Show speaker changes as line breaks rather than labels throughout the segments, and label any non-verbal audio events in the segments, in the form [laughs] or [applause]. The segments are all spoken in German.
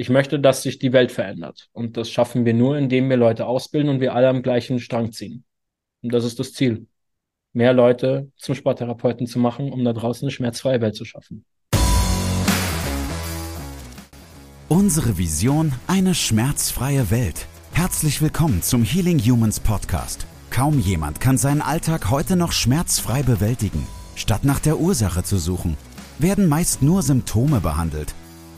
ich möchte, dass sich die Welt verändert. Und das schaffen wir nur, indem wir Leute ausbilden und wir alle am gleichen Strang ziehen. Und das ist das Ziel. Mehr Leute zum Sporttherapeuten zu machen, um da draußen eine schmerzfreie Welt zu schaffen.
Unsere Vision, eine schmerzfreie Welt. Herzlich willkommen zum Healing Humans Podcast. Kaum jemand kann seinen Alltag heute noch schmerzfrei bewältigen. Statt nach der Ursache zu suchen, werden meist nur Symptome behandelt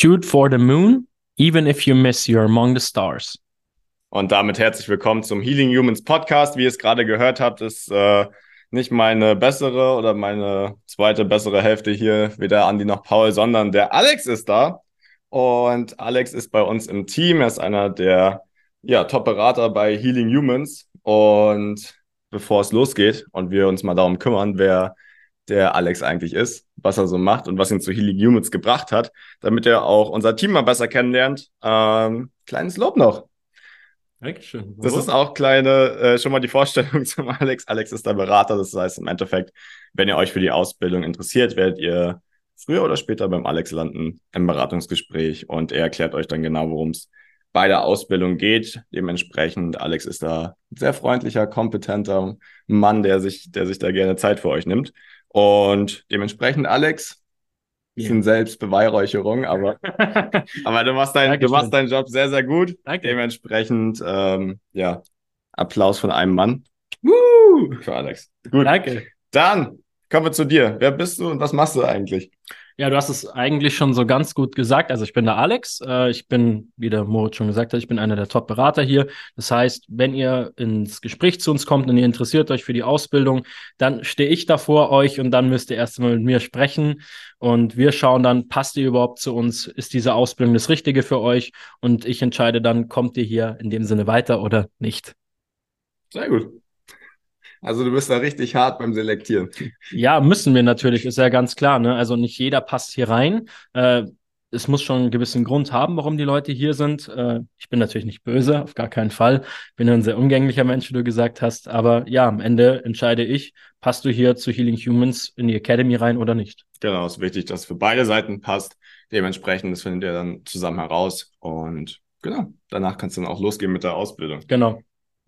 Shoot for the moon, even if you miss, you're among the stars.
Und damit herzlich willkommen zum Healing Humans Podcast. Wie ihr es gerade gehört habt, ist äh, nicht meine bessere oder meine zweite bessere Hälfte hier, weder Andi noch Paul, sondern der Alex ist da. Und Alex ist bei uns im Team. Er ist einer der ja, Top-Berater bei Healing Humans. Und bevor es losgeht und wir uns mal darum kümmern, wer der Alex eigentlich ist, was er so macht und was ihn zu Healing Humans gebracht hat, damit er auch unser Team mal besser kennenlernt. Ähm, kleines Lob noch.
Dankeschön.
Das ist auch kleine, äh, schon mal die Vorstellung [laughs] zum Alex. Alex ist der Berater, das heißt im Endeffekt, wenn ihr euch für die Ausbildung interessiert, werdet ihr früher oder später beim Alex landen im Beratungsgespräch und er erklärt euch dann genau, worum es bei der Ausbildung geht. Dementsprechend, Alex ist da ein sehr freundlicher, kompetenter Mann, der sich, der sich da gerne Zeit für euch nimmt. Und dementsprechend, Alex, yeah. sind Selbstbeweihräucherung, aber, [laughs] aber du machst, dein, du machst deinen Job sehr, sehr gut. Danke. Dementsprechend, ähm, ja, Applaus von einem Mann. Woo! Für Alex.
Gut. Danke.
Dann kommen wir zu dir. Wer bist du und was machst du eigentlich?
Ja, du hast es eigentlich schon so ganz gut gesagt. Also ich bin der Alex. Äh, ich bin, wie der Moritz schon gesagt hat, ich bin einer der Top-Berater hier. Das heißt, wenn ihr ins Gespräch zu uns kommt und ihr interessiert euch für die Ausbildung, dann stehe ich da vor euch und dann müsst ihr erst mal mit mir sprechen. Und wir schauen dann, passt ihr überhaupt zu uns? Ist diese Ausbildung das Richtige für euch? Und ich entscheide dann, kommt ihr hier in dem Sinne weiter oder nicht.
Sehr gut. Also du bist da richtig hart beim Selektieren.
Ja, müssen wir natürlich, ist ja ganz klar. Ne? Also nicht jeder passt hier rein. Äh, es muss schon einen gewissen Grund haben, warum die Leute hier sind. Äh, ich bin natürlich nicht böse, auf gar keinen Fall. Bin ein sehr umgänglicher Mensch, wie du gesagt hast. Aber ja, am Ende entscheide ich, passt du hier zu Healing Humans in die Academy rein oder nicht.
Genau, es ist wichtig, dass es für beide Seiten passt. Dementsprechend, das findet ihr dann zusammen heraus. Und genau, danach kannst du dann auch losgehen mit der Ausbildung.
Genau.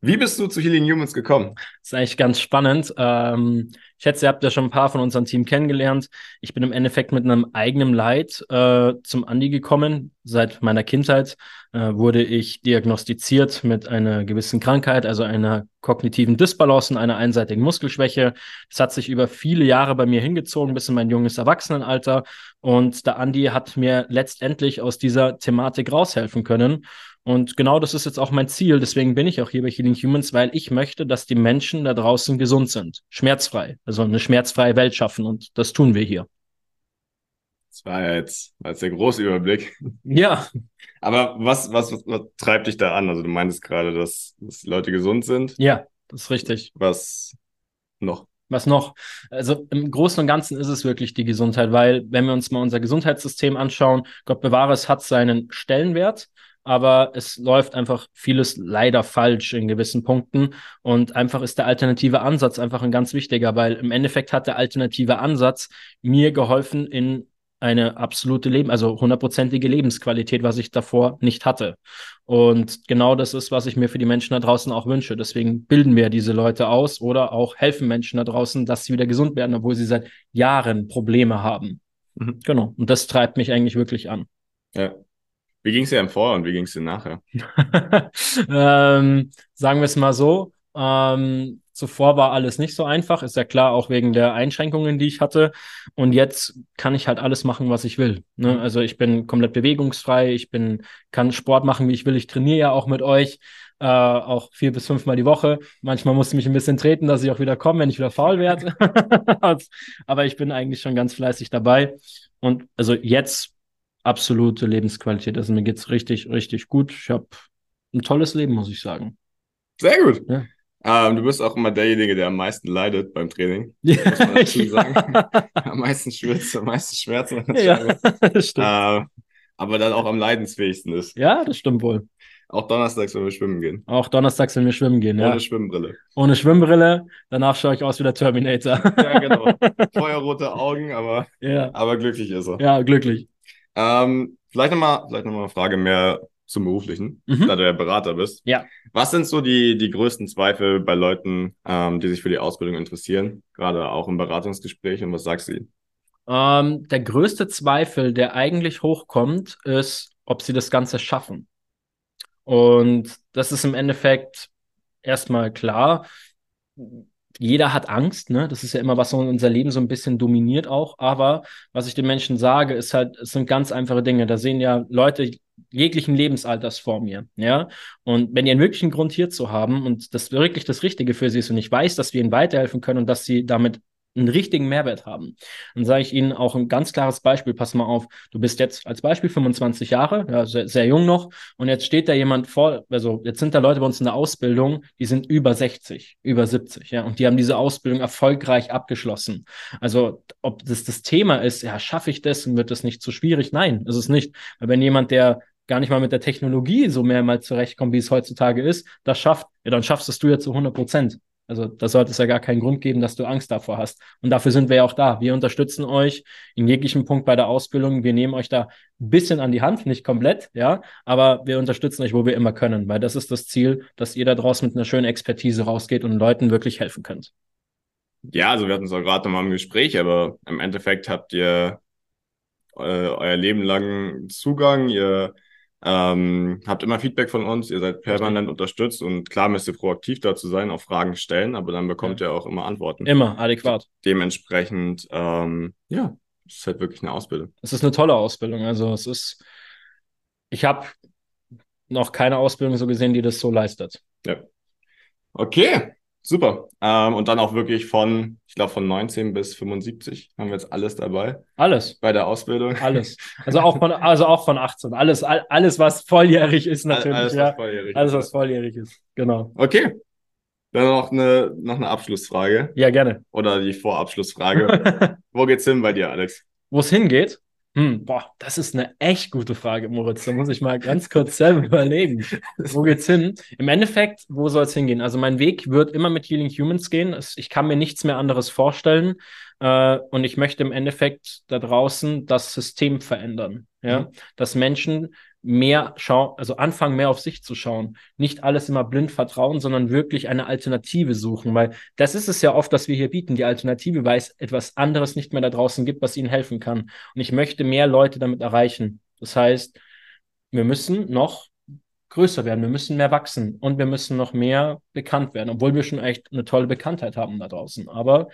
Wie bist du zu Healing Humans gekommen?
Das ist eigentlich ganz spannend. Ähm, ich schätze, ihr habt ja schon ein paar von unserem Team kennengelernt. Ich bin im Endeffekt mit einem eigenen Leid äh, zum Andi gekommen. Seit meiner Kindheit äh, wurde ich diagnostiziert mit einer gewissen Krankheit, also einer kognitiven Dysbalance und einer einseitigen Muskelschwäche. Das hat sich über viele Jahre bei mir hingezogen, bis in mein junges Erwachsenenalter. Und der Andi hat mir letztendlich aus dieser Thematik raushelfen können. Und genau das ist jetzt auch mein Ziel. Deswegen bin ich auch hier bei Healing Humans, weil ich möchte, dass die Menschen da draußen gesund sind, schmerzfrei, also eine schmerzfreie Welt schaffen. Und das tun wir hier.
Das war ja jetzt, war jetzt der große Überblick.
Ja. [laughs]
Aber was, was, was, was treibt dich da an? Also du meintest gerade, dass, dass Leute gesund sind.
Ja, das ist richtig.
Was noch?
Was noch? Also im Großen und Ganzen ist es wirklich die Gesundheit, weil wenn wir uns mal unser Gesundheitssystem anschauen, Gott bewahre es hat seinen Stellenwert, aber es läuft einfach vieles leider falsch in gewissen Punkten und einfach ist der alternative Ansatz einfach ein ganz wichtiger, weil im Endeffekt hat der alternative Ansatz mir geholfen in eine absolute Leben, also hundertprozentige Lebensqualität, was ich davor nicht hatte. Und genau das ist, was ich mir für die Menschen da draußen auch wünsche. Deswegen bilden wir diese Leute aus oder auch helfen Menschen da draußen, dass sie wieder gesund werden, obwohl sie seit Jahren Probleme haben. Mhm. Genau. Und das treibt mich eigentlich wirklich an.
Ja, wie ging es dir im Vor und wie ging es dir nachher? [laughs]
ähm, sagen wir es mal so. Ähm, zuvor war alles nicht so einfach, ist ja klar, auch wegen der Einschränkungen, die ich hatte. Und jetzt kann ich halt alles machen, was ich will. Ne? Mhm. Also ich bin komplett bewegungsfrei, ich bin, kann Sport machen, wie ich will. Ich trainiere ja auch mit euch. Äh, auch vier bis fünfmal die Woche. Manchmal musste ich mich ein bisschen treten, dass ich auch wieder komme, wenn ich wieder faul werde. [laughs] Aber ich bin eigentlich schon ganz fleißig dabei. Und also jetzt absolute Lebensqualität. Also mir geht's richtig, richtig gut. Ich habe ein tolles Leben, muss ich sagen.
Sehr gut.
Ja.
Ähm, du bist auch immer derjenige, der am meisten leidet beim Training. [laughs]
Ja,
Muss man dazu
ja.
sagen. am meisten schwitzt, am meisten Schmerzen.
ja, [laughs] das stimmt.
Äh, aber dann auch am leidensfähigsten ist.
Ja, das stimmt wohl.
Auch donnerstags, wenn wir schwimmen gehen.
Auch donnerstags, wenn wir schwimmen gehen, ja.
Ohne Schwimmbrille.
Ohne Schwimmbrille. Danach schaue ich aus wie der Terminator.
Ja, genau. [laughs] Feuerrote Augen, aber,
ja.
aber glücklich ist er.
ja, glücklich.
Ähm, vielleicht nochmal vielleicht noch mal eine Frage mehr zum Beruflichen,
Mhm.
da du ja Berater bist.
Ja.
Was sind so die, die größten Zweifel bei Leuten, ähm, die sich für die Ausbildung interessieren, gerade auch im Beratungsgespräch und was sagst du ihnen?
Ähm, der größte Zweifel, der eigentlich hochkommt, ist, ob sie das Ganze schaffen. Und das ist im Endeffekt erstmal klar. Jeder hat Angst, ne? Das ist ja immer, was unser Leben so ein bisschen dominiert auch. Aber was ich den Menschen sage, ist halt, es sind ganz einfache Dinge. Da sehen ja Leute jeglichen Lebensalters vor mir, ja. Und wenn die einen wirklichen Grund hier zu haben und das wirklich das Richtige für sie ist und ich weiß, dass wir ihnen weiterhelfen können und dass sie damit einen richtigen Mehrwert haben. Dann sage ich Ihnen auch ein ganz klares Beispiel. Pass mal auf, du bist jetzt als Beispiel 25 Jahre, ja, sehr, sehr jung noch, und jetzt steht da jemand vor, also jetzt sind da Leute bei uns in der Ausbildung, die sind über 60, über 70, ja, und die haben diese Ausbildung erfolgreich abgeschlossen. Also, ob das das Thema ist, ja, schaffe ich das und wird das nicht zu schwierig? Nein, ist es nicht. Weil wenn jemand, der gar nicht mal mit der Technologie so mehr mal zurechtkommt, wie es heutzutage ist, das schafft, ja, dann schaffst es du ja zu 100 Prozent. Also da sollte es ja gar keinen Grund geben, dass du Angst davor hast. Und dafür sind wir ja auch da. Wir unterstützen euch in jeglichem Punkt bei der Ausbildung. Wir nehmen euch da ein bisschen an die Hand, nicht komplett, ja, aber wir unterstützen euch, wo wir immer können, weil das ist das Ziel, dass ihr da draußen mit einer schönen Expertise rausgeht und Leuten wirklich helfen könnt.
Ja, also wir hatten es auch gerade nochmal im Gespräch, aber im Endeffekt habt ihr äh, euer Leben lang Zugang, ihr ähm, habt immer Feedback von uns, ihr seid permanent unterstützt und klar müsst ihr proaktiv dazu sein, auch Fragen stellen, aber dann bekommt ihr auch immer Antworten.
Immer adäquat.
Dementsprechend, ähm, ja, es ist halt wirklich eine Ausbildung.
Es ist eine tolle Ausbildung. Also es ist, ich habe noch keine Ausbildung so gesehen, die das so leistet.
Okay, super. Ähm, und dann auch wirklich von, ich glaube, von 19 bis 75 haben wir jetzt alles dabei
Alles.
bei der Ausbildung.
Alles. [laughs] Also auch von, also auch von 18. Alles, all, alles, was volljährig ist, natürlich.
Alles,
ja.
was volljährig
Alles, was volljährig ist. Genau.
Okay. Dann noch eine, noch eine Abschlussfrage
Ja, gerne.
oder die Vorabschlussfrage. [laughs] Wo geht's hin bei dir, Alex?
Wo es hingeht? Hm, boah, das ist eine echt gute Frage, Moritz. Da muss ich mal ganz kurz selber [laughs] überlegen. Wo geht's hin? Im Endeffekt, wo soll es hingehen? Also mein Weg wird immer mit Healing Humans gehen. Ich kann mir nichts mehr anderes vorstellen. Äh, und ich möchte im Endeffekt da draußen das System verändern. Ja,
Mhm.
dass Menschen mehr schauen, also anfangen mehr auf sich zu schauen. Nicht alles immer blind vertrauen, sondern wirklich eine Alternative suchen, weil das ist es ja oft, dass wir hier bieten, die Alternative, weil es etwas anderes nicht mehr da draußen gibt, was ihnen helfen kann. Und ich möchte mehr Leute damit erreichen. Das heißt, wir müssen noch größer werden, wir müssen mehr wachsen und wir müssen noch mehr bekannt werden, obwohl wir schon echt eine tolle Bekanntheit haben da draußen. Aber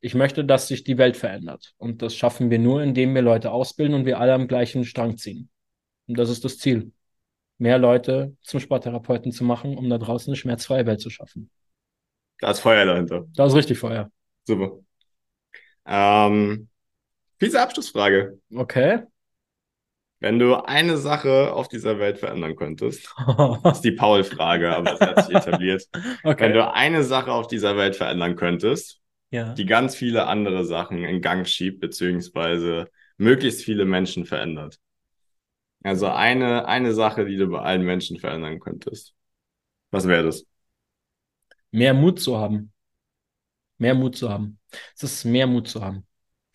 ich möchte, dass sich die Welt verändert. Und das schaffen wir nur, indem wir Leute ausbilden und wir alle am gleichen Strang ziehen. Und das ist das Ziel. Mehr Leute zum Sporttherapeuten zu machen, um da draußen eine schmerzfreie Welt zu schaffen.
Da ist Feuer dahinter.
Das ist richtig vorher.
Super. Ähm, fiese Abschlussfrage.
Okay.
Wenn du eine Sache auf dieser Welt verändern könntest, das [laughs] ist die Paul-Frage, aber das hat sich [laughs] etabliert. Wenn
okay.
du eine Sache auf dieser Welt verändern könntest,
Ja.
die ganz viele andere Sachen in Gang schiebt, beziehungsweise möglichst viele Menschen verändert. Also eine, eine Sache, die du bei allen Menschen verändern könntest. Was wäre das?
Mehr Mut zu haben. Mehr Mut zu haben. Es ist mehr Mut zu haben.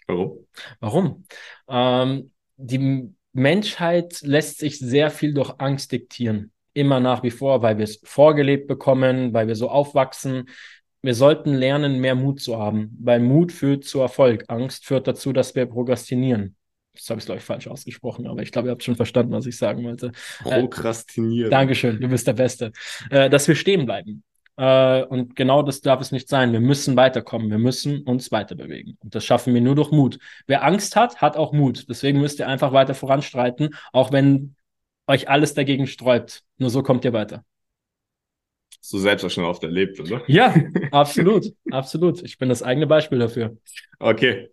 Warum?
Warum? Ähm, die Menschheit lässt sich sehr viel durch Angst diktieren. Immer nach wie vor, weil wir es vorgelebt bekommen, weil wir so aufwachsen. Wir sollten lernen, mehr Mut zu haben, weil Mut führt zu Erfolg. Angst führt dazu, dass wir prokrastinieren. Das habe ich, glaube ich, falsch ausgesprochen, aber ich glaube, ihr habt schon verstanden, was ich sagen wollte.
Prokrastinieren.
Dankeschön, du bist der Beste. Äh, dass wir stehen bleiben. Äh, und genau das darf es nicht sein. Wir müssen weiterkommen. Wir müssen uns weiter bewegen. Und das schaffen wir nur durch Mut. Wer Angst hat, hat auch Mut. Deswegen müsst ihr einfach weiter voranstreiten, auch wenn euch alles dagegen sträubt. Nur so kommt ihr weiter.
Hast du selbst auch schon oft erlebt, oder?
Ja, absolut. absolut. Ich bin das eigene Beispiel dafür.
Okay.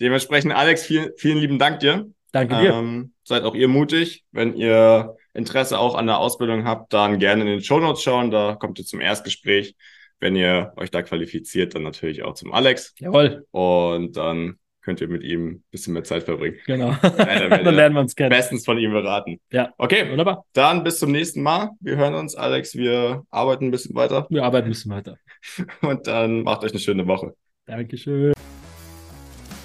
Dementsprechend, Alex, vielen, vielen lieben Dank dir.
Danke dir.
Ähm, seid auch ihr mutig. Wenn ihr Interesse auch an der Ausbildung habt, dann gerne in den Show Notes schauen. Da kommt ihr zum Erstgespräch. Wenn ihr euch da qualifiziert, dann natürlich auch zum Alex.
Jawohl.
Und dann könnt ihr mit ihm ein bisschen mehr Zeit verbringen.
Genau.
dann [laughs]
dann lernen wir uns kennen.
Bestens von ihm beraten.
Ja.
Okay,
Wunderbar.
dann bis zum nächsten Mal. Wir hören uns, Alex. Wir arbeiten ein bisschen weiter.
Wir arbeiten ein bisschen weiter. [laughs]
Und dann macht euch eine schöne Woche.
Dankeschön.